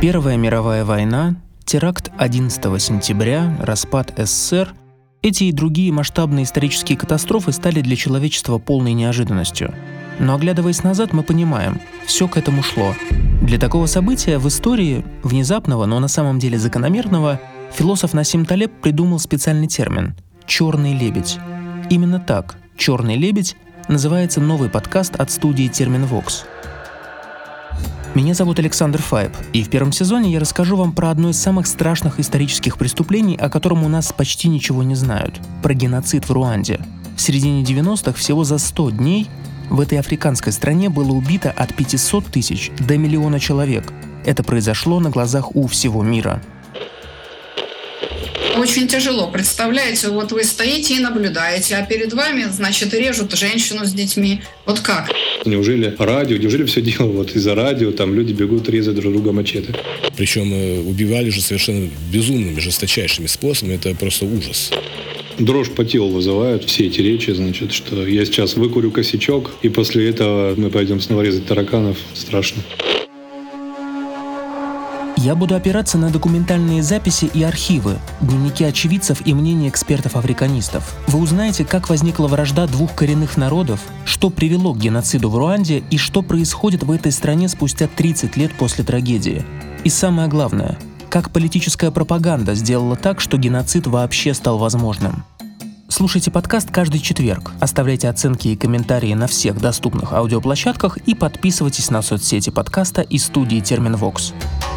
Первая мировая война, теракт 11 сентября, распад СССР – эти и другие масштабные исторические катастрофы стали для человечества полной неожиданностью. Но оглядываясь назад, мы понимаем, все к этому шло. Для такого события в истории, внезапного, но на самом деле закономерного, философ Насим Талеб придумал специальный термин – «черный лебедь». Именно так «Черный лебедь» называется новый подкаст от студии «Терминвокс». Меня зовут Александр Файб, и в первом сезоне я расскажу вам про одно из самых страшных исторических преступлений, о котором у нас почти ничего не знают – про геноцид в Руанде. В середине 90-х, всего за 100 дней, в этой африканской стране было убито от 500 тысяч до миллиона человек. Это произошло на глазах у всего мира – очень тяжело. Представляете, вот вы стоите и наблюдаете, а перед вами, значит, режут женщину с детьми. Вот как? Неужели радио, неужели все дело вот из-за радио, там люди бегут резать друг друга мачете? Причем э, убивали же совершенно безумными, жесточайшими способами. Это просто ужас дрожь по телу вызывают все эти речи, значит, что я сейчас выкурю косячок, и после этого мы пойдем снова резать тараканов. Страшно. Я буду опираться на документальные записи и архивы, дневники очевидцев и мнения экспертов-африканистов. Вы узнаете, как возникла вражда двух коренных народов, что привело к геноциду в Руанде и что происходит в этой стране спустя 30 лет после трагедии. И самое главное, как политическая пропаганда сделала так, что геноцид вообще стал возможным. Слушайте подкаст каждый четверг, оставляйте оценки и комментарии на всех доступных аудиоплощадках и подписывайтесь на соцсети подкаста и студии Терминвокс. Вокс.